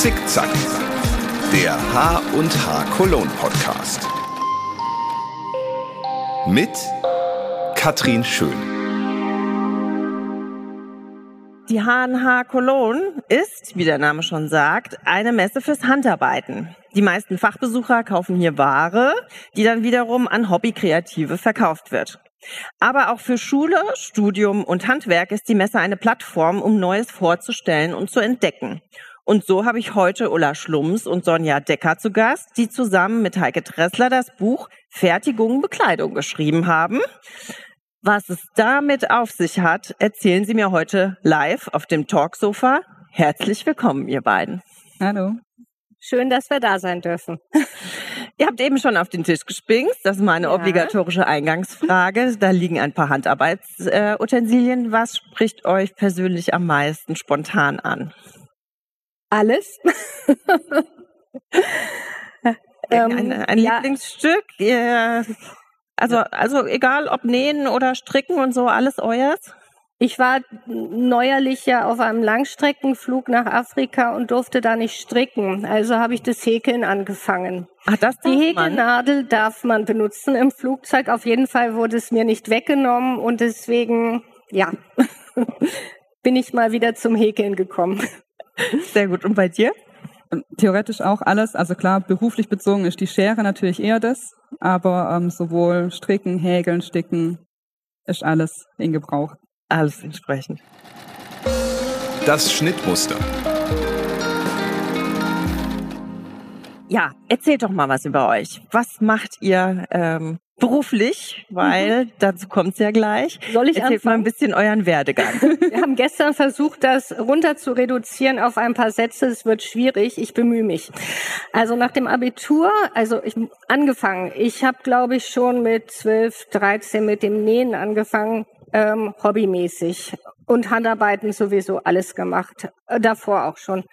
Zickzack, der H und H Cologne Podcast. Mit Katrin Schön. Die H&H Cologne ist, wie der Name schon sagt, eine Messe fürs Handarbeiten. Die meisten Fachbesucher kaufen hier Ware, die dann wiederum an Hobbykreative verkauft wird. Aber auch für Schule, Studium und Handwerk ist die Messe eine Plattform, um Neues vorzustellen und zu entdecken. Und so habe ich heute Ulla Schlums und Sonja Decker zu Gast, die zusammen mit Heike Tressler das Buch Fertigung Bekleidung geschrieben haben. Was es damit auf sich hat, erzählen Sie mir heute live auf dem Talksofa. Herzlich willkommen, ihr beiden. Hallo. Schön, dass wir da sein dürfen. Ihr habt eben schon auf den Tisch gespinkt. Das ist meine ja. obligatorische Eingangsfrage. Da liegen ein paar Handarbeitsutensilien. Was spricht euch persönlich am meisten spontan an? Alles. ein, ein, ein ja. Lieblingsstück? Also, also egal ob nähen oder stricken und so, alles euers? Ich war neuerlich ja auf einem Langstreckenflug nach Afrika und durfte da nicht stricken. Also habe ich das Häkeln angefangen. Ach, das Die Häkelnadel man? darf man benutzen im Flugzeug. Auf jeden Fall wurde es mir nicht weggenommen und deswegen, ja, bin ich mal wieder zum Häkeln gekommen. Sehr gut. Und bei dir? Theoretisch auch alles. Also klar, beruflich bezogen ist die Schere natürlich eher das, aber ähm, sowohl Stricken, Häkeln, Sticken ist alles in Gebrauch alles entsprechend. Das Schnittmuster. Ja, erzählt doch mal was über euch. Was macht ihr ähm, beruflich? Weil mhm. dazu kommt's ja gleich. Soll ich Erzählt anfangen? mal ein bisschen euren Werdegang. Wir haben gestern versucht, das runter zu reduzieren auf ein paar Sätze. Es wird schwierig. Ich bemühe mich. Also nach dem Abitur, also ich angefangen. Ich habe, glaube ich, schon mit 12, 13 mit dem Nähen angefangen ähm, hobbymäßig und Handarbeiten sowieso alles gemacht, äh, davor auch schon.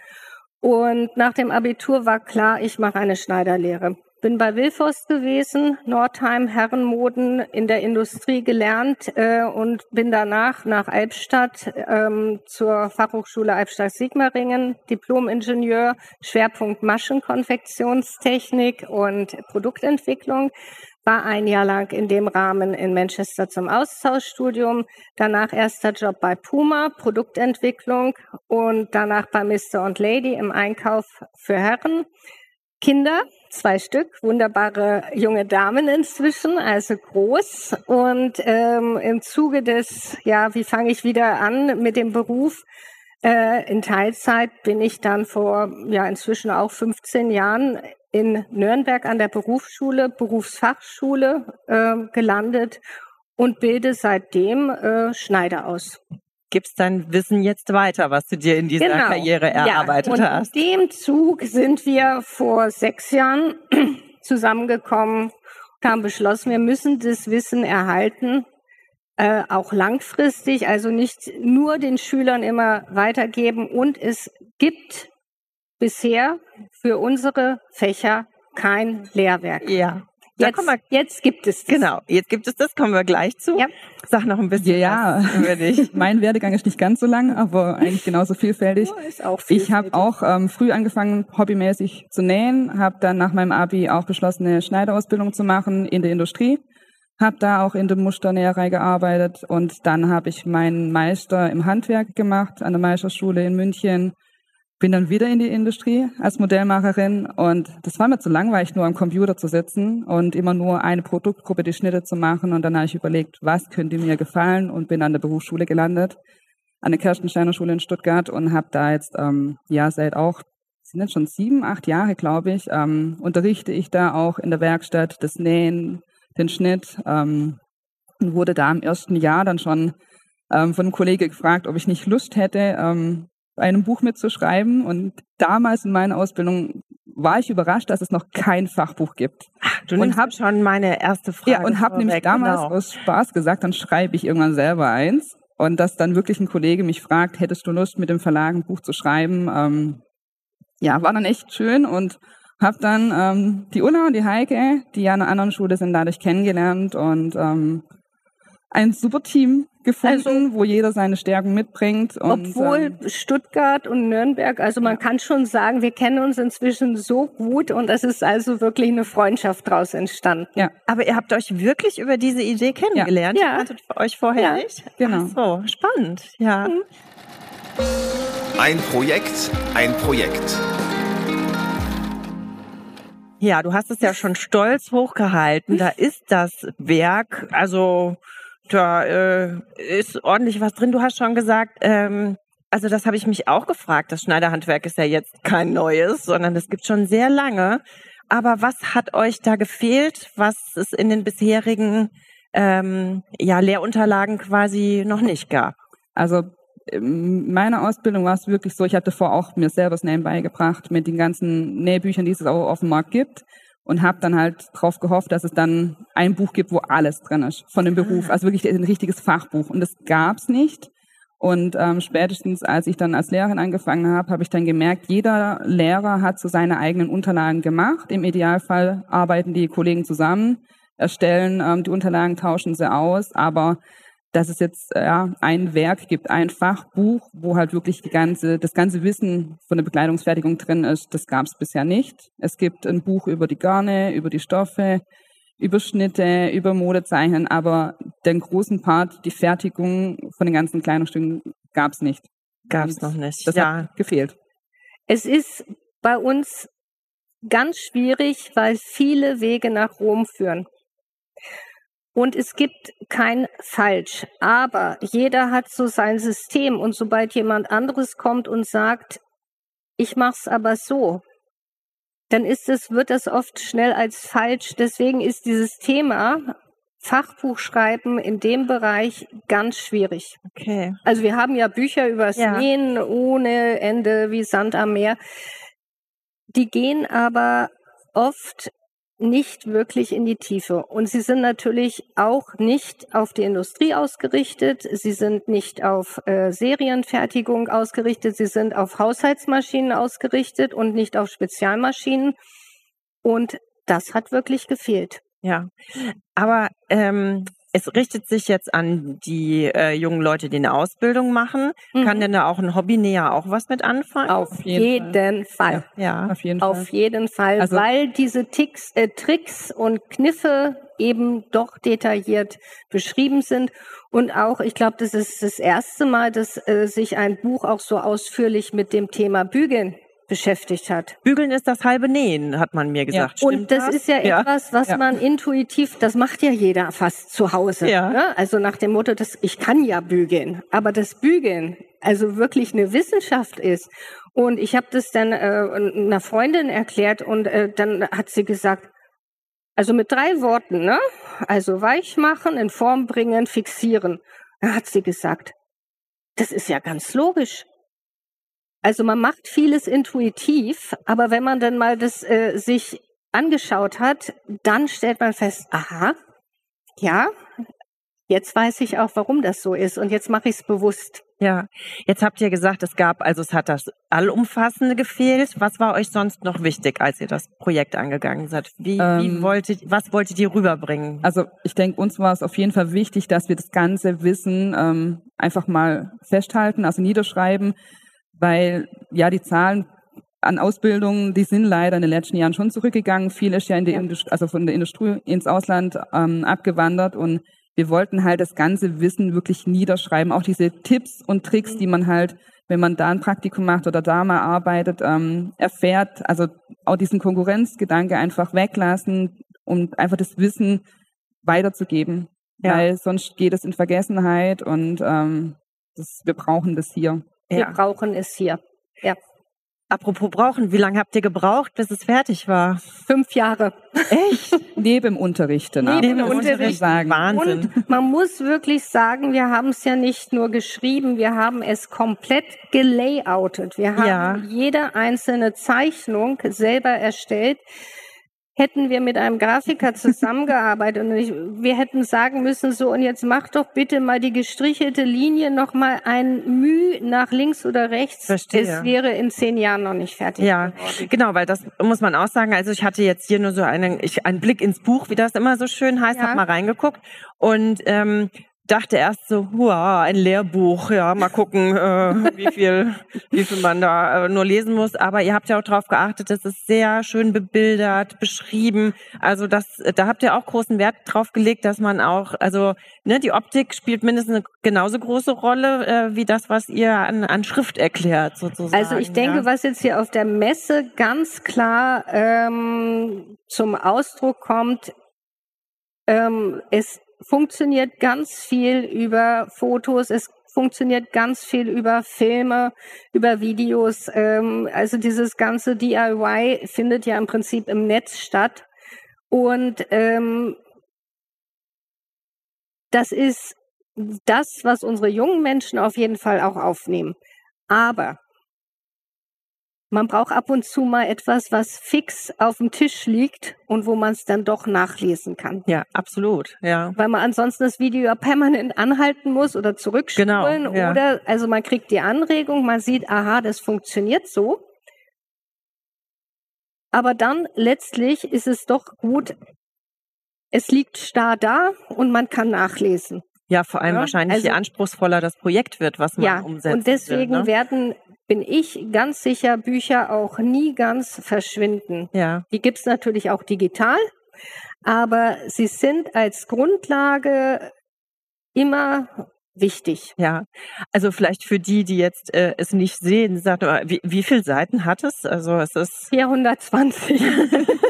Und nach dem Abitur war klar, ich mache eine Schneiderlehre. Bin bei Wilfors gewesen, Nordheim, Herrenmoden in der Industrie gelernt äh, und bin danach nach Albstadt ähm, zur Fachhochschule Albstadt-Sigmaringen, Diplom-Ingenieur, Schwerpunkt Maschenkonfektionstechnik und Produktentwicklung war ein Jahr lang in dem Rahmen in Manchester zum Austauschstudium, danach erster Job bei Puma, Produktentwicklung und danach bei Mr. und Lady im Einkauf für Herren. Kinder, zwei Stück, wunderbare junge Damen inzwischen, also groß. Und ähm, im Zuge des, ja, wie fange ich wieder an mit dem Beruf? Äh, in Teilzeit bin ich dann vor, ja, inzwischen auch 15 Jahren in Nürnberg an der Berufsschule, Berufsfachschule äh, gelandet und bilde seitdem äh, Schneider aus. Gibst dein Wissen jetzt weiter, was du dir in dieser genau. Karriere erarbeitet ja, und hast? In dem Zug sind wir vor sechs Jahren zusammengekommen und haben beschlossen, wir müssen das Wissen erhalten, äh, auch langfristig, also nicht nur den Schülern immer weitergeben. Und es gibt bisher für unsere Fächer kein Lehrwerk. Ja. Jetzt, wir, jetzt gibt es das. Genau, jetzt gibt es das, kommen wir gleich zu. Ja. Sag noch ein bisschen ja, was mein Werdegang ist nicht ganz so lang, aber eigentlich genauso vielfältig. Oh, ist auch vielfältig. Ich habe auch ähm, früh angefangen, hobbymäßig zu nähen, habe dann nach meinem Abi auch beschlossen, eine Schneiderausbildung zu machen in der Industrie. Habe da auch in der Musternäherei gearbeitet und dann habe ich meinen Meister im Handwerk gemacht an der Meisterschule in München bin dann wieder in die Industrie als Modellmacherin und das war mir zu langweilig, nur am Computer zu sitzen und immer nur eine Produktgruppe die Schnitte zu machen. Und dann habe ich überlegt, was könnte mir gefallen und bin an der Berufsschule gelandet, an der Kerstensteiner Schule in Stuttgart und habe da jetzt, ähm, ja, seit auch, sind jetzt schon sieben, acht Jahre, glaube ich, ähm, unterrichte ich da auch in der Werkstatt das Nähen, den Schnitt ähm, und wurde da im ersten Jahr dann schon ähm, von einem Kollege gefragt, ob ich nicht Lust hätte, ähm, einem Buch mitzuschreiben. Und damals in meiner Ausbildung war ich überrascht, dass es noch kein Fachbuch gibt. Ach, du und hab schon meine erste Frage. Ja, und habe nämlich damals genau. aus Spaß gesagt, dann schreibe ich irgendwann selber eins. Und dass dann wirklich ein Kollege mich fragt, hättest du Lust, mit dem Verlag ein Buch zu schreiben? Ähm, ja, war dann echt schön und habe dann ähm, die Ulla und die Heike, die ja an einer anderen Schule sind, dadurch kennengelernt und ähm, ein super Team gefunden, also, wo jeder seine Stärken mitbringt. Und, obwohl ähm, Stuttgart und Nürnberg, also man kann schon sagen, wir kennen uns inzwischen so gut und es ist also wirklich eine Freundschaft daraus entstanden. Ja. Aber ihr habt euch wirklich über diese Idee kennengelernt? Ja. Ihr hattet euch vorher ja. nicht? Genau. Ach so, spannend, ja. Mhm. Ein Projekt, ein Projekt. Ja, du hast es ja schon stolz hochgehalten. Da ist das Werk, also da äh, ist ordentlich was drin. Du hast schon gesagt, ähm, also das habe ich mich auch gefragt. Das Schneiderhandwerk ist ja jetzt kein neues, sondern es gibt schon sehr lange. Aber was hat euch da gefehlt, was es in den bisherigen ähm, ja, Lehrunterlagen quasi noch nicht gab? Also in meiner Ausbildung war es wirklich so, ich hatte vorher auch mir selber das Nähen beigebracht mit den ganzen Nähbüchern, die es auch auf dem Markt gibt und habe dann halt darauf gehofft, dass es dann ein Buch gibt, wo alles drin ist von dem Beruf, ah. also wirklich ein richtiges Fachbuch. Und das gab's nicht. Und ähm, spätestens, als ich dann als Lehrerin angefangen habe, habe ich dann gemerkt, jeder Lehrer hat so seine eigenen Unterlagen gemacht. Im Idealfall arbeiten die Kollegen zusammen, erstellen ähm, die Unterlagen, tauschen sie aus, aber dass es jetzt ja, ein Werk gibt, ein Fachbuch, wo halt wirklich ganze, das ganze Wissen von der Bekleidungsfertigung drin ist, das gab es bisher nicht. Es gibt ein Buch über die Garne, über die Stoffe, über Schnitte, über Modezeichnen, aber den großen Part, die Fertigung von den ganzen Kleidungsstücken, gab es nicht. Gab es noch nicht. Das ja. hat gefehlt. Es ist bei uns ganz schwierig, weil viele Wege nach Rom führen. Und es gibt kein Falsch, aber jeder hat so sein System und sobald jemand anderes kommt und sagt, ich mach's aber so, dann ist es, wird das oft schnell als falsch. Deswegen ist dieses Thema Fachbuch schreiben in dem Bereich ganz schwierig. Okay. Also wir haben ja Bücher übers ja. Nähen ohne Ende wie Sand am Meer. Die gehen aber oft nicht wirklich in die Tiefe. Und sie sind natürlich auch nicht auf die Industrie ausgerichtet. Sie sind nicht auf äh, Serienfertigung ausgerichtet. Sie sind auf Haushaltsmaschinen ausgerichtet und nicht auf Spezialmaschinen. Und das hat wirklich gefehlt. Ja, aber ähm, es richtet sich jetzt an die äh, jungen Leute, die eine Ausbildung machen. Mhm. Kann denn da auch ein Hobby näher auch was mit anfangen? Auf jeden, jeden Fall. Fall. Ja, auf jeden Fall. Auf jeden Fall, also, weil diese Ticks, äh, Tricks und Kniffe eben doch detailliert beschrieben sind. Und auch, ich glaube, das ist das erste Mal, dass äh, sich ein Buch auch so ausführlich mit dem Thema Bügeln beschäftigt hat. Bügeln ist das halbe Nähen, hat man mir gesagt. Ja. Und das, das, ist ja, ja, etwas, was ja. man intuitiv, das macht ja jeder fast zu Hause. Ja. Ne? Also nach dem Motto, dass ich kann ja bügeln, aber das Bügeln also wirklich eine Wissenschaft ist. Und ich habe das dann äh, einer Freundin erklärt und äh, dann hat sie gesagt, also mit drei Worten, ne? Also weich machen, in Form bringen, fixieren. Da hat sie gesagt, das ist ja ganz logisch. Also man macht vieles intuitiv, aber wenn man dann mal das äh, sich angeschaut hat, dann stellt man fest, aha, ja, jetzt weiß ich auch, warum das so ist und jetzt mache ich es bewusst. Ja, jetzt habt ihr gesagt, es gab, also es hat das Allumfassende gefehlt. Was war euch sonst noch wichtig, als ihr das Projekt angegangen seid? Wie, ähm, wie wolltet, was wolltet ihr rüberbringen? Also ich denke, uns war es auf jeden Fall wichtig, dass wir das ganze Wissen ähm, einfach mal festhalten, also niederschreiben, weil ja die Zahlen an Ausbildungen, die sind leider in den letzten Jahren schon zurückgegangen. Viel ist ja in die ja. Industrie, also von der Industrie ins Ausland ähm, abgewandert und wir wollten halt das ganze Wissen wirklich niederschreiben, auch diese Tipps und Tricks, die man halt, wenn man da ein Praktikum macht oder da mal arbeitet, ähm, erfährt. Also auch diesen Konkurrenzgedanke einfach weglassen und einfach das Wissen weiterzugeben, ja. weil sonst geht es in Vergessenheit und ähm, das, wir brauchen das hier. Wir ja. brauchen es hier. Ja. Apropos brauchen, wie lange habt ihr gebraucht, bis es fertig war? Fünf Jahre. Echt? Neben Unterrichten. Neben Unterrichten. Sagen. Wahnsinn. Und man muss wirklich sagen, wir haben es ja nicht nur geschrieben, wir haben es komplett gelayoutet. Wir haben ja. jede einzelne Zeichnung selber erstellt hätten wir mit einem Grafiker zusammengearbeitet und ich, wir hätten sagen müssen, so und jetzt mach doch bitte mal die gestrichelte Linie noch mal ein Müh nach links oder rechts. Verstehe. Es wäre in zehn Jahren noch nicht fertig. Ja, geworden. genau, weil das muss man auch sagen. Also ich hatte jetzt hier nur so einen, ich, einen Blick ins Buch, wie das immer so schön heißt, ja. hab mal reingeguckt und ähm, dachte erst so, wow, ein Lehrbuch, ja, mal gucken, äh, wie viel, wie viel man da äh, nur lesen muss. Aber ihr habt ja auch darauf geachtet, das ist sehr schön bebildert, beschrieben. Also das, da habt ihr auch großen Wert drauf gelegt, dass man auch, also ne, die Optik spielt mindestens eine genauso große Rolle äh, wie das, was ihr an, an Schrift erklärt, sozusagen. Also ich denke, ja. was jetzt hier auf der Messe ganz klar ähm, zum Ausdruck kommt, ähm, es funktioniert ganz viel über Fotos, es funktioniert ganz viel über Filme, über Videos. Ähm, also dieses ganze DIY findet ja im Prinzip im Netz statt. Und ähm, das ist das, was unsere jungen Menschen auf jeden Fall auch aufnehmen. Aber man braucht ab und zu mal etwas, was fix auf dem Tisch liegt und wo man es dann doch nachlesen kann. Ja, absolut, ja. Weil man ansonsten das Video ja permanent anhalten muss oder zurückspulen Genau, ja. oder also man kriegt die Anregung, man sieht, aha, das funktioniert so. Aber dann letztlich ist es doch gut, es liegt starr da und man kann nachlesen. Ja, vor allem Ja, wahrscheinlich, je also- anspruchsler das Projekt wird, was man Ja, umsetzen und deswegen will, ne? werden, bin ich ganz sicher, Bücher auch nie ganz verschwinden. Ja, Die gibt's natürlich auch digital, aber sie sind als Grundlage immer wichtig. ja. Also vielleicht für die, die jetzt äh, es nicht sehen, sagt mal, wie, wie viele Seiten hat es? Also es ist 420.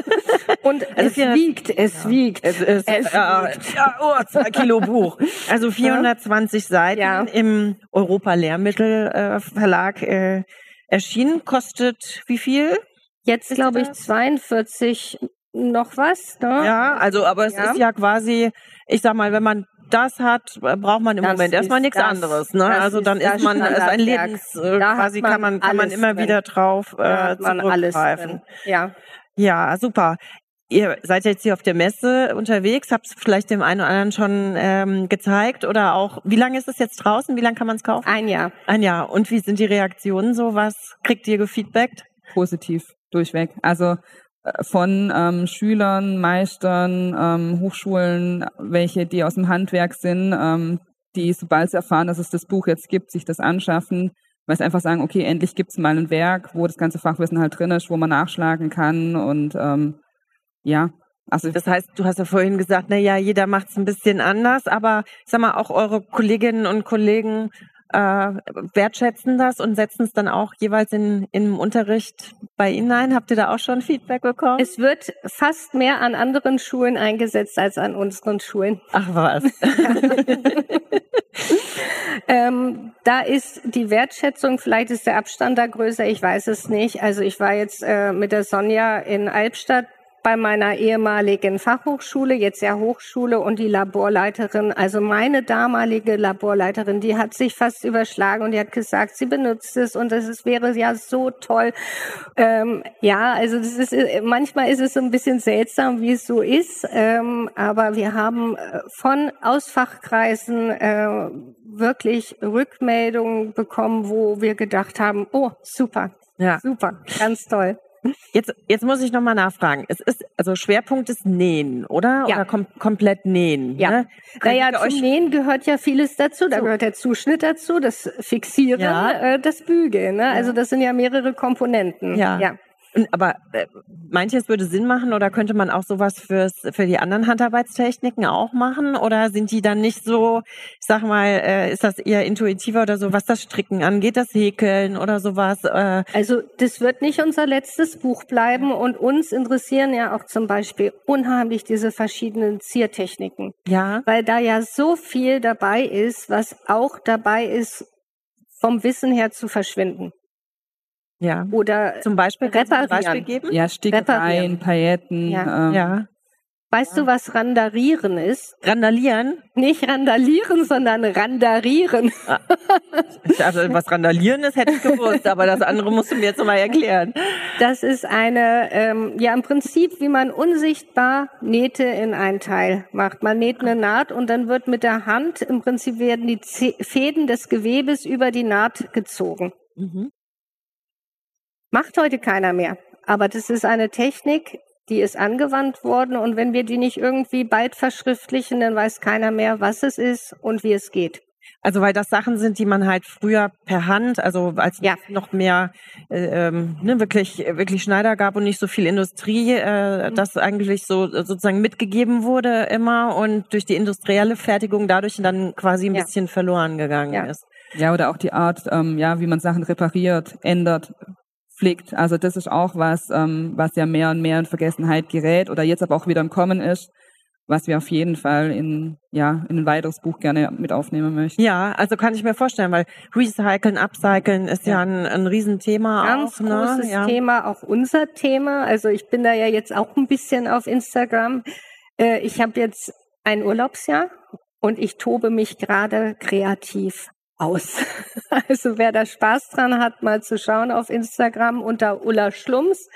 Und Also es 400 wiegt, es wiegt. Es ist Es ja, wiegt. ja, oh, zwei Kilo Buch. Also 420 Seiten Ja. im Europa Lehrmittel äh, Verlag äh, erschienen. Kostet wie viel? Jetzt glaube ich das? 42 noch was. Ne? Ja, also aber es Ja. ist ja quasi, ich sag mal, wenn man das hat, braucht man im Das Moment erstmal nichts das- anderes. Ne? Also dann ist man ist ein. Lebens, äh, Da quasi kann man man kann man immer wieder drauf äh, man zurückgreifen. Ja. Ja, super. Ihr seid jetzt hier auf der Messe unterwegs, habt es vielleicht dem einen oder anderen schon ähm, gezeigt oder auch, wie lange ist es jetzt draußen? Wie lange kann man es kaufen? Ein Jahr. Ein Jahr. Und wie sind die Reaktionen so? Was kriegt ihr gefeedbackt? positiv durchweg. Also äh, von ähm, Schülern, Meistern, ähm, Hochschulen, welche, die aus dem Handwerk sind, ähm, die, sobald sie erfahren, dass es das Buch jetzt gibt, sich das anschaffen, weil sie einfach sagen, okay, endlich gibt's mal ein Werk, wo das ganze Fachwissen halt drin ist, wo man nachschlagen kann und ähm, ja, also Das heißt, du hast ja vorhin gesagt, na ja, jeder macht es ein bisschen anders, aber ich sag mal, auch eure Kolleginnen und Kollegen äh, wertschätzen das und setzen es dann auch jeweils in, im Unterricht bei Ihnen ein. Habt ihr da auch schon Feedback bekommen? Es wird fast mehr an anderen Schulen eingesetzt als an unseren Schulen. Ach was. Ähm, da ist die Wertschätzung, vielleicht ist der Abstand da größer, ich weiß es nicht. Also ich war jetzt äh, mit der Sonja in Albstadt bei meiner ehemaligen Fachhochschule, jetzt ja Hochschule und die Laborleiterin, also meine damalige Laborleiterin, die hat sich fast überschlagen und die hat gesagt, sie benutzt es und das ist, wäre ja so toll. Ähm, ja, also das ist manchmal ist es so ein bisschen seltsam, wie es so ist, ähm, aber wir haben äh, von aus Fachkreisen äh, wirklich Rückmeldungen bekommen, wo wir gedacht haben, oh super, Ja. super, ganz toll. Jetzt, jetzt muss ich nochmal nachfragen. Es ist, also Schwerpunkt ist Nähen, oder? Ja. Oder kom komplett Nähen? Ja. Ne? Naja, zum Nähen gehört ja vieles dazu. Da So. gehört der Zuschnitt dazu, das Fixieren, Ja. äh, das Bügeln. Ne? Also das sind ja mehrere Komponenten. Ja. ja. Und, aber äh, meint ihr, es würde Sinn machen oder könnte man auch sowas fürs, für die anderen Handarbeitstechniken auch machen? Oder sind die dann nicht so, ich sag mal, äh, ist das eher intuitiver oder so, was das Stricken angeht, das Häkeln oder sowas? Äh, Also das wird nicht unser letztes Buch bleiben und uns interessieren ja auch zum Beispiel unheimlich diese verschiedenen Ziertechniken, ja, weil da ja so viel dabei ist, was auch dabei ist, vom Wissen her zu verschwinden. Ja. Oder Zum Beispiel, Reparieren. Beispiel geben? ja, Stickereien. Pailletten, Ja. ähm, Ja. weißt du, was Randarieren ist? Randalieren? Nicht randalieren, sondern randarieren. Also, was Randalieren ist, hätte ich gewusst, aber das andere musst du mir jetzt nochmal erklären. Das ist eine, ähm, ja im Prinzip, wie man unsichtbar Nähte in ein Teil macht. Man näht eine Naht und dann wird mit der Hand, im Prinzip werden die Fäden des Gewebes über die Naht gezogen. Mhm. Macht heute keiner mehr. Aber das ist eine Technik, die ist angewandt worden und wenn wir die nicht irgendwie bald verschriftlichen, dann weiß keiner mehr, was es ist und wie es geht. Also weil das Sachen sind, die man halt früher per Hand, also als ja. noch mehr äh, ähm, ne, wirklich wirklich Schneider gab und nicht so viel Industrie, äh, mhm. das eigentlich so sozusagen mitgegeben wurde immer und durch die industrielle Fertigung dadurch dann quasi ein ja. bisschen verloren gegangen ja. ist. Ja, oder auch die Art, ähm, ja, wie man Sachen repariert, ändert, pflegt. Also das ist auch was, ähm, was ja mehr und mehr in Vergessenheit gerät oder jetzt aber auch wieder im Kommen ist was wir auf jeden Fall in, ja, in ein weiteres Buch gerne mit aufnehmen möchten. Ja, also kann ich mir vorstellen, weil Recyceln, Upcyclen ist ja, ja ein, ein Riesenthema. Ganz auch, ne? großes ja. Thema, auch unser Thema. Also ich bin da ja jetzt auch ein bisschen auf Instagram. Äh, ich habe jetzt ein Urlaubsjahr und ich tobe mich gerade kreativ aus. Also wer da Spaß dran hat, mal zu schauen auf Instagram unter Ulla Schlums.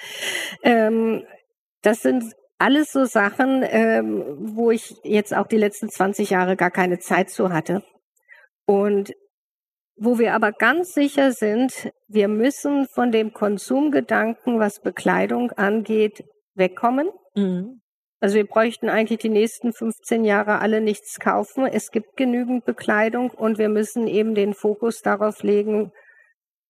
Ähm, das sind alles so Sachen, ähm, wo ich jetzt auch die letzten 20 Jahre gar keine Zeit zu hatte. Und wo wir aber ganz sicher sind, wir müssen von dem Konsumgedanken, was Bekleidung angeht, wegkommen. Mhm. Also wir bräuchten eigentlich die nächsten 15 Jahre alle nichts kaufen. Es gibt genügend Bekleidung und wir müssen eben den Fokus darauf legen,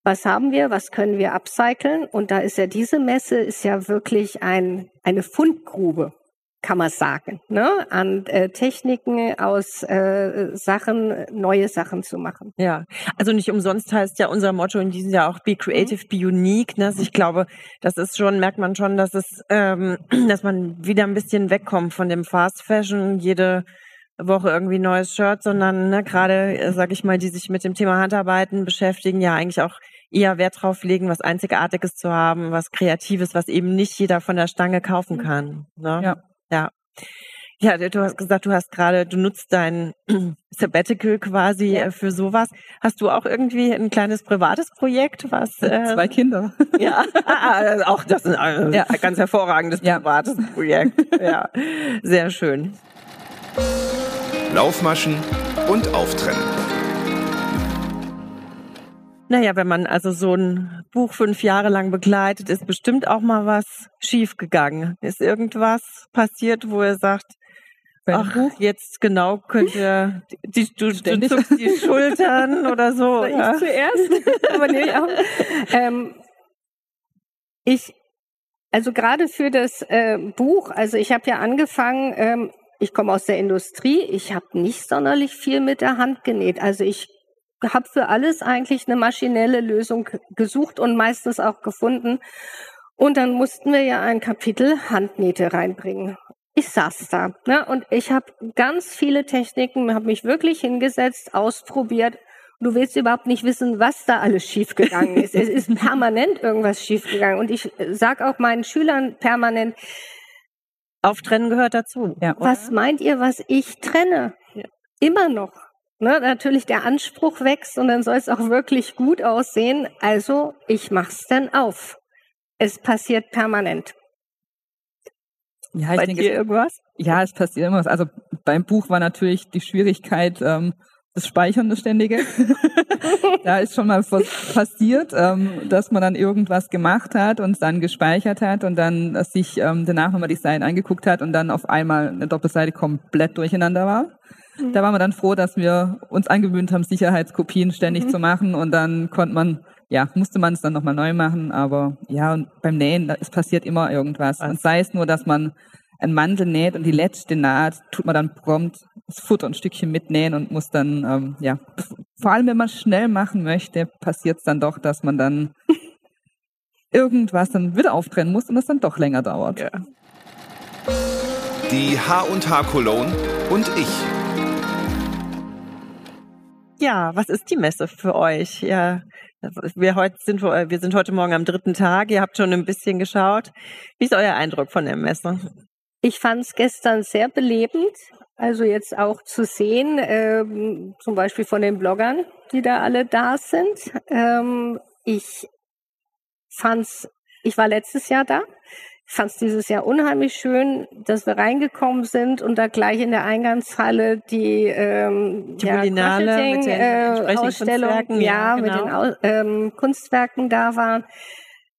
was haben wir, was können wir upcyclen? Und da ist ja diese Messe ist ja wirklich ein, eine Fundgrube, kann man sagen, ne? an äh, Techniken aus äh, Sachen, neue Sachen zu machen. Ja, also nicht umsonst heißt ja unser Motto in diesem Jahr auch Be Creative, Be Unique. Ne? Also ich glaube, das ist schon, merkt man schon, dass es, ähm, dass man wieder ein bisschen wegkommt von dem Fast Fashion, jede Woche irgendwie neues Shirt, sondern ne, gerade, äh, sag ich mal, die sich mit dem Thema Handarbeiten beschäftigen, ja eigentlich auch eher Wert drauf legen, was Einzigartiges zu haben, was Kreatives, was eben nicht jeder von der Stange kaufen mhm. kann. Ne? Ja. Ja. Ja, du hast gesagt, du hast gerade, du nutzt dein Sabbatical quasi ja. Äh, für sowas. Hast du auch irgendwie ein kleines privates Projekt, was äh, zwei Kinder? Ja, ah, ah, also auch das ist ein ja. ganz hervorragendes privates ja. Projekt. Ja, sehr schön. Laufmaschen und Auftrennen. Naja, wenn man also so ein Buch fünf Jahre lang begleitet, ist bestimmt auch mal was schiefgegangen. Ist irgendwas passiert, wo er sagt, Ach, Buch? jetzt genau könnte die, du, du zuckst die Schultern oder so. Ich ja. zuerst, aber nee, auch. Ähm, ich, also gerade für das äh, Buch, also ich habe ja angefangen, ähm, ich komme aus der Industrie, ich habe nicht sonderlich viel mit der Hand genäht. Also ich habe für alles eigentlich eine maschinelle Lösung gesucht und meistens auch gefunden. Und dann mussten wir ja ein Kapitel Handnähte reinbringen. Ich saß da ne, und ich habe ganz viele Techniken, habe mich wirklich hingesetzt, ausprobiert. Du willst überhaupt nicht wissen, was da alles schiefgegangen ist. es ist permanent irgendwas schiefgegangen. Und ich sage auch meinen Schülern permanent, Auftrennen gehört dazu. Ja, was meint ihr, was ich trenne? Ja. Immer noch ne, natürlich der Anspruch wächst und dann soll es auch wirklich gut aussehen. Also ich mach's dann auf. Es passiert permanent. Ja, ich Bei denke, dir irgendwas? Ja, es passiert irgendwas. Also beim Buch war natürlich die Schwierigkeit, ähm, das Speichern, das Ständige. da ist schon mal was passiert, ähm, dass man dann irgendwas gemacht hat und dann gespeichert hat und dann sich ähm, danach nochmal die Seite angeguckt hat und dann auf einmal eine Doppelseite komplett durcheinander war. Da waren wir dann froh, dass wir uns angewöhnt haben, Sicherheitskopien ständig mhm. zu machen und dann konnte man, ja, musste man es dann nochmal neu machen, aber ja, und beim Nähen, es passiert immer irgendwas. Und sei es nur, dass man ein Mantel näht und die letzte Naht tut man dann prompt das Futter ein Stückchen mitnähen und muss dann, ähm, ja, vor allem wenn man schnell machen möchte, passiert es dann doch, dass man dann irgendwas dann wieder auftrennen muss und es dann doch länger dauert. Ja. Die H&H Cologne und ich. Ja, was ist die Messe für euch? Ja, wir, heute sind, wir sind heute Morgen am dritten Tag. Ihr habt schon ein bisschen geschaut. Wie ist euer Eindruck von der Messe? Ich fand es gestern sehr belebend. Also jetzt auch zu sehen, ähm, zum Beispiel von den Bloggern, die da alle da sind. Ähm, ich fand's, ich war letztes Jahr da fand es dieses Jahr unheimlich schön, dass wir reingekommen sind und da gleich in der Eingangshalle die, ähm, die ja, mit den äh, Ausstellung, ja, ja genau. mit den Au ähm, Kunstwerken da waren.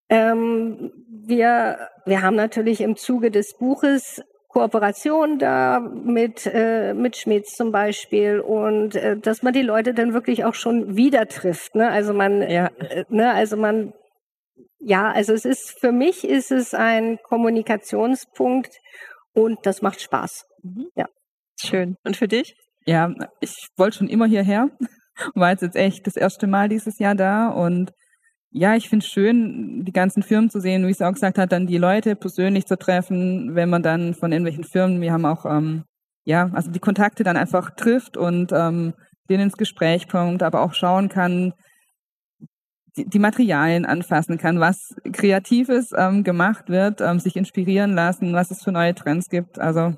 Ähm, wir, wir haben natürlich im Zuge des Buches Kooperation da mit, äh, mit Schmitz zum Beispiel und äh, dass man die Leute dann wirklich auch schon wieder trifft. Ne? Also man, ja. äh, ne? also man, ja, also es ist für mich ist es ein Kommunikationspunkt und das macht Spaß. Mhm. Ja. Schön. Und für dich? Ja, ich wollte schon immer hierher, war jetzt, jetzt echt das erste Mal dieses Jahr da und ja, ich finde es schön, die ganzen Firmen zu sehen, wie es auch gesagt hat, dann die Leute persönlich zu treffen, wenn man dann von irgendwelchen Firmen, wir haben auch, ähm, ja, also die Kontakte dann einfach trifft und ähm, denen ins Gespräch kommt, aber auch schauen kann, die, die Materialien anfassen kann, was Kreatives ähm, gemacht wird, ähm, sich inspirieren lassen, was es für neue Trends gibt. Also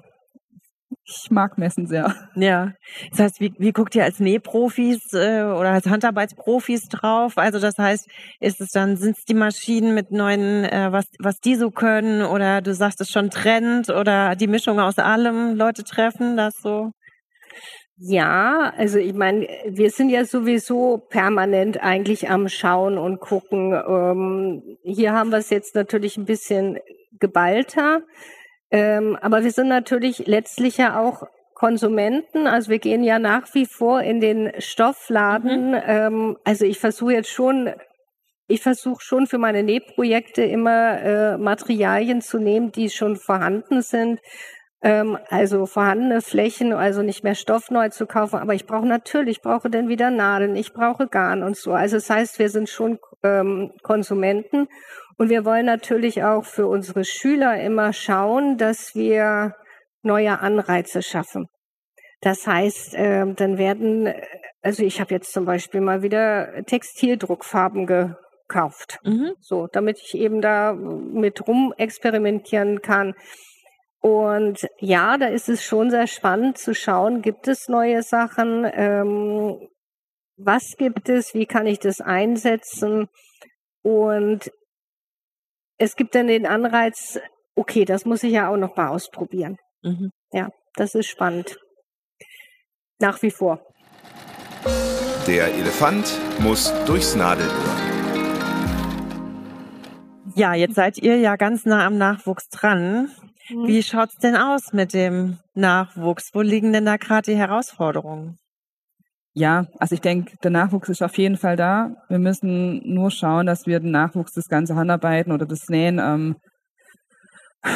ich mag Messen sehr. Ja. Das heißt, wie, wie guckt ihr als Nähprofis äh, oder als Handarbeitsprofis drauf? Also das heißt, ist es dann, sind es die Maschinen mit neuen, äh, was, was die so können? Oder du sagst es schon Trend oder die Mischung aus allem Leute treffen, das so? Ja, also ich meine, wir sind ja sowieso permanent eigentlich am Schauen und gucken. Ähm, hier haben wir es jetzt natürlich ein bisschen geballter. Ähm, aber wir sind natürlich letztlich ja auch Konsumenten. Also wir gehen ja nach wie vor in den Stoffladen. Mhm. Ähm, also ich versuche jetzt schon, ich versuche schon für meine Nähprojekte immer äh, Materialien zu nehmen, die schon vorhanden sind. Ähm, also vorhandene Flächen, also nicht mehr Stoff neu zu kaufen. Aber ich brauche natürlich, ich brauche dann wieder Nadeln, ich brauche Garn und so. Also das heißt, wir sind schon ähm, Konsumenten. Und wir wollen natürlich auch für unsere Schüler immer schauen, dass wir neue Anreize schaffen. Das heißt, äh, dann werden, also ich habe jetzt zum Beispiel mal wieder Textildruckfarben gekauft, mhm. so, damit ich eben da mit rum experimentieren kann. Und ja, da ist es schon sehr spannend zu schauen, gibt es neue Sachen, ähm, was gibt es, wie kann ich das einsetzen? Und es gibt dann den Anreiz, okay, das muss ich ja auch noch mal ausprobieren. Mhm. Ja, das ist spannend. Nach wie vor. Der Elefant muss durchs Nadelöhr. Ja, jetzt seid ihr ja ganz nah am Nachwuchs dran. Mhm. Wie schaut's denn aus mit dem Nachwuchs? Wo liegen denn da gerade die Herausforderungen? Ja, also ich denke, der Nachwuchs ist auf jeden Fall da. Wir müssen nur schauen, dass wir den Nachwuchs das ganze Handarbeiten oder das Nähen ähm,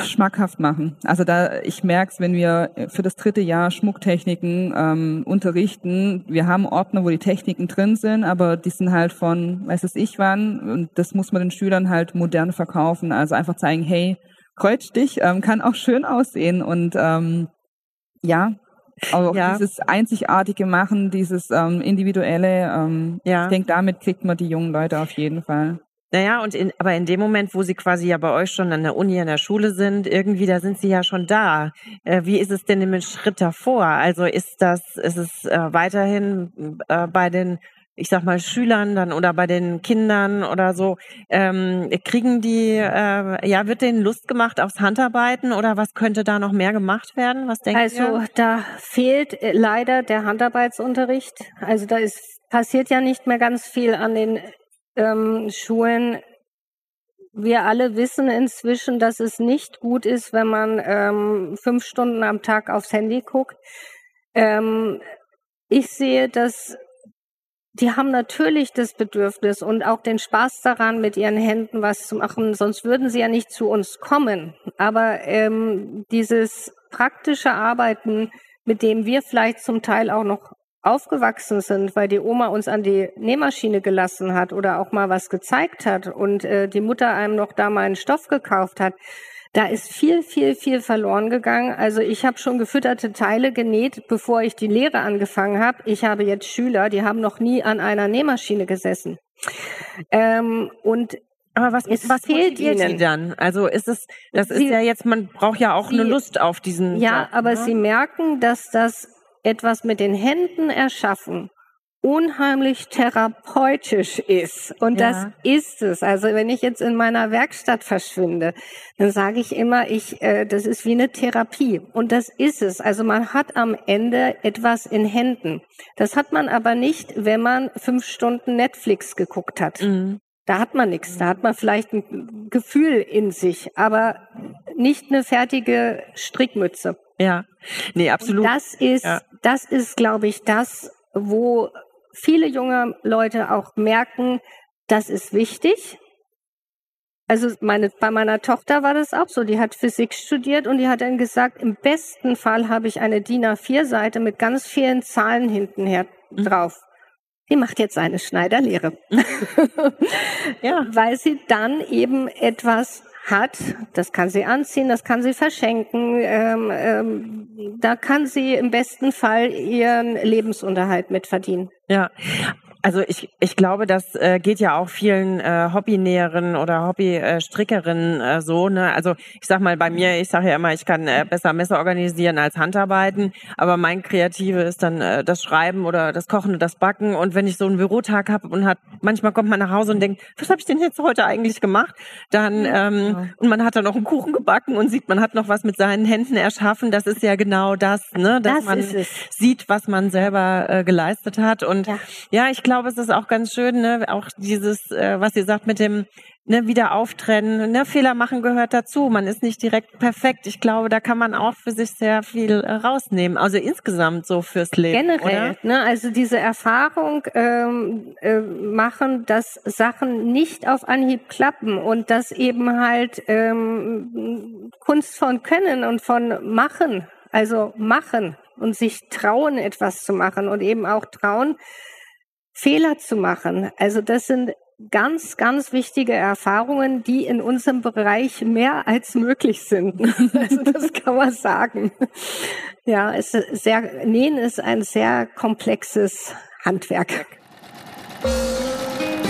schmackhaft machen. Also da, ich merke es, wenn wir für das dritte Jahr Schmucktechniken ähm, unterrichten, wir haben Ordner, wo die Techniken drin sind, aber die sind halt von, weiß es ich wann, und das muss man den Schülern halt modern verkaufen. Also einfach zeigen, hey, Kreuzstich ähm, kann auch schön aussehen und ähm, ja, aber auch ja. dieses einzigartige Machen, dieses ähm, individuelle, ähm, ja. ich denke, damit kriegt man die jungen Leute auf jeden Fall. Naja, und in, aber in dem Moment, wo sie quasi ja bei euch schon an der Uni, an der Schule sind, irgendwie, da sind sie ja schon da. Äh, wie ist es denn im Schritt davor? Also ist das, ist es äh, weiterhin äh, bei den ich sag mal, Schülern dann oder bei den Kindern oder so, ähm, kriegen die, äh, ja, wird denen Lust gemacht aufs Handarbeiten oder was könnte da noch mehr gemacht werden? Was denkt also, ihr? Also da fehlt äh, leider der Handarbeitsunterricht. Also da ist passiert ja nicht mehr ganz viel an den ähm, Schulen. Wir alle wissen inzwischen, dass es nicht gut ist, wenn man ähm, fünf Stunden am Tag aufs Handy guckt. Ähm, ich sehe dass die haben natürlich das Bedürfnis und auch den Spaß daran, mit ihren Händen was zu machen, sonst würden sie ja nicht zu uns kommen. Aber ähm, dieses praktische Arbeiten, mit dem wir vielleicht zum Teil auch noch aufgewachsen sind, weil die Oma uns an die Nähmaschine gelassen hat oder auch mal was gezeigt hat und äh, die Mutter einem noch da mal einen Stoff gekauft hat, da ist viel, viel, viel verloren gegangen. Also ich habe schon gefütterte Teile genäht, bevor ich die Lehre angefangen habe. Ich habe jetzt Schüler, die haben noch nie an einer Nähmaschine gesessen. Ähm, und aber was, es was fehlt ihnen dann? Also ist es, das sie, ist ja jetzt, man braucht ja auch sie, eine Lust auf diesen. Ja, Job, aber ne? sie merken, dass das etwas mit den Händen erschaffen unheimlich therapeutisch ist. Und ja. das ist es. Also wenn ich jetzt in meiner Werkstatt verschwinde, dann sage ich immer, ich, äh, das ist wie eine Therapie. Und das ist es. Also man hat am Ende etwas in Händen. Das hat man aber nicht, wenn man fünf Stunden Netflix geguckt hat. Mhm. Da hat man nichts. Da hat man vielleicht ein Gefühl in sich, aber nicht eine fertige Strickmütze. Ja, nee, absolut. Und das ist, ja. das ist, glaube ich, das, wo viele junge Leute auch merken, das ist wichtig. Also meine, bei meiner Tochter war das auch so. Die hat Physik studiert und die hat dann gesagt, im besten Fall habe ich eine DIN A4-Seite mit ganz vielen Zahlen hintenher mhm. drauf. Die macht jetzt eine Schneiderlehre. ja. Weil sie dann eben etwas hat, das kann sie anziehen, das kann sie verschenken, ähm, ähm, da kann sie im besten Fall ihren Lebensunterhalt mitverdienen. Ja, also ich, ich glaube, das äh, geht ja auch vielen äh, Hobbynäherinnen oder Hobbystrickerinnen äh, so. Ne? Also ich sag mal, bei mir, ich sage ja immer, ich kann äh, besser Messer organisieren als Handarbeiten, aber mein Kreative ist dann äh, das Schreiben oder das Kochen und das Backen. Und wenn ich so einen Bürotag habe und hat, manchmal kommt man nach Hause und denkt, was habe ich denn jetzt heute eigentlich gemacht? Dann ähm, ja. und man hat dann noch einen Kuchen gebacken und sieht, man hat noch was mit seinen Händen erschaffen. Das ist ja genau das, ne? dass das man sieht, was man selber äh, geleistet hat. Und ja, ja ich glaube, es ist auch ganz schön, ne? auch dieses, äh, was ihr sagt mit dem ne, wieder auftrennen. Ne? Fehler machen gehört dazu. Man ist nicht direkt perfekt. Ich glaube, da kann man auch für sich sehr viel äh, rausnehmen. Also insgesamt so fürs Leben. Generell, oder? ne? also diese Erfahrung ähm, äh, machen, dass Sachen nicht auf Anhieb klappen und dass eben halt ähm, Kunst von Können und von Machen, also machen und sich trauen, etwas zu machen und eben auch trauen, Fehler zu machen. Also das sind ganz, ganz wichtige Erfahrungen, die in unserem Bereich mehr als möglich sind. Also das kann man sagen. Ja, es ist sehr, Nähen ist ein sehr komplexes Handwerk.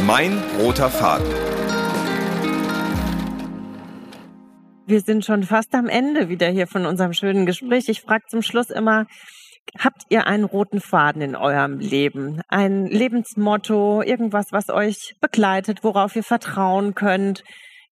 Mein roter Faden. Wir sind schon fast am Ende wieder hier von unserem schönen Gespräch. Ich frage zum Schluss immer, Habt ihr einen roten Faden in eurem Leben? Ein Lebensmotto, irgendwas, was euch begleitet, worauf ihr vertrauen könnt?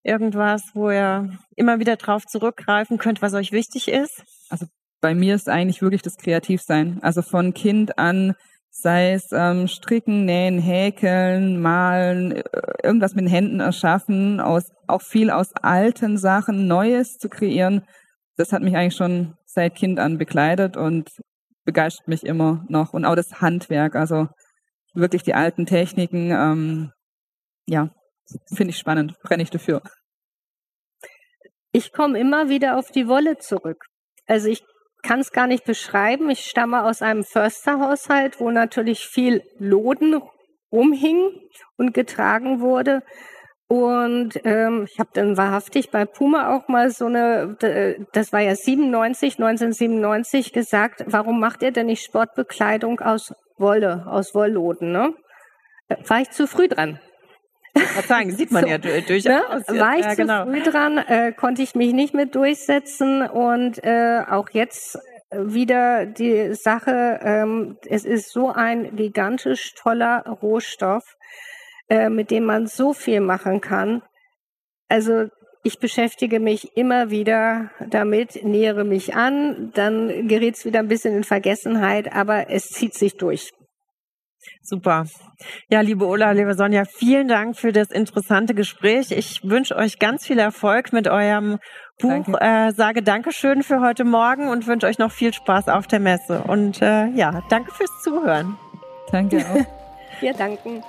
Irgendwas, wo ihr immer wieder drauf zurückgreifen könnt, was euch wichtig ist? Also bei mir ist eigentlich wirklich das Kreativsein. Also von Kind an, sei es ähm, Stricken, Nähen, Häkeln, Malen, äh, irgendwas mit den Händen erschaffen, aus, auch viel aus alten Sachen Neues zu kreieren. Das hat mich eigentlich schon seit Kind an begleitet und begeistert mich immer noch. Und auch das Handwerk, also wirklich die alten Techniken, ähm, ja, finde ich spannend, brenne ich dafür. Ich komme immer wieder auf die Wolle zurück. Also ich kann es gar nicht beschreiben. Ich stamme aus einem Försterhaushalt, wo natürlich viel Loden rumhing und getragen wurde. Und ähm, ich habe dann wahrhaftig bei Puma auch mal so eine, das war ja 97, 1997 gesagt, warum macht ihr denn nicht Sportbekleidung aus Wolle, aus Wollloden? Ne? War ich zu früh dran. Was sagen, sieht man so, ja durchaus. Ne? War ich ja, zu genau. früh dran, äh, konnte ich mich nicht mit durchsetzen und äh, auch jetzt wieder die Sache, ähm, es ist so ein gigantisch toller Rohstoff äh, mit dem man so viel machen kann. Also ich beschäftige mich immer wieder damit, nähere mich an, dann gerät es wieder ein bisschen in Vergessenheit, aber es zieht sich durch. Super. Ja, liebe Ola, liebe Sonja, vielen Dank für das interessante Gespräch. Ich wünsche euch ganz viel Erfolg mit eurem Buch. Danke. Äh, sage Dankeschön für heute Morgen und wünsche euch noch viel Spaß auf der Messe. Und äh, ja, danke fürs Zuhören. Danke auch. Wir danken.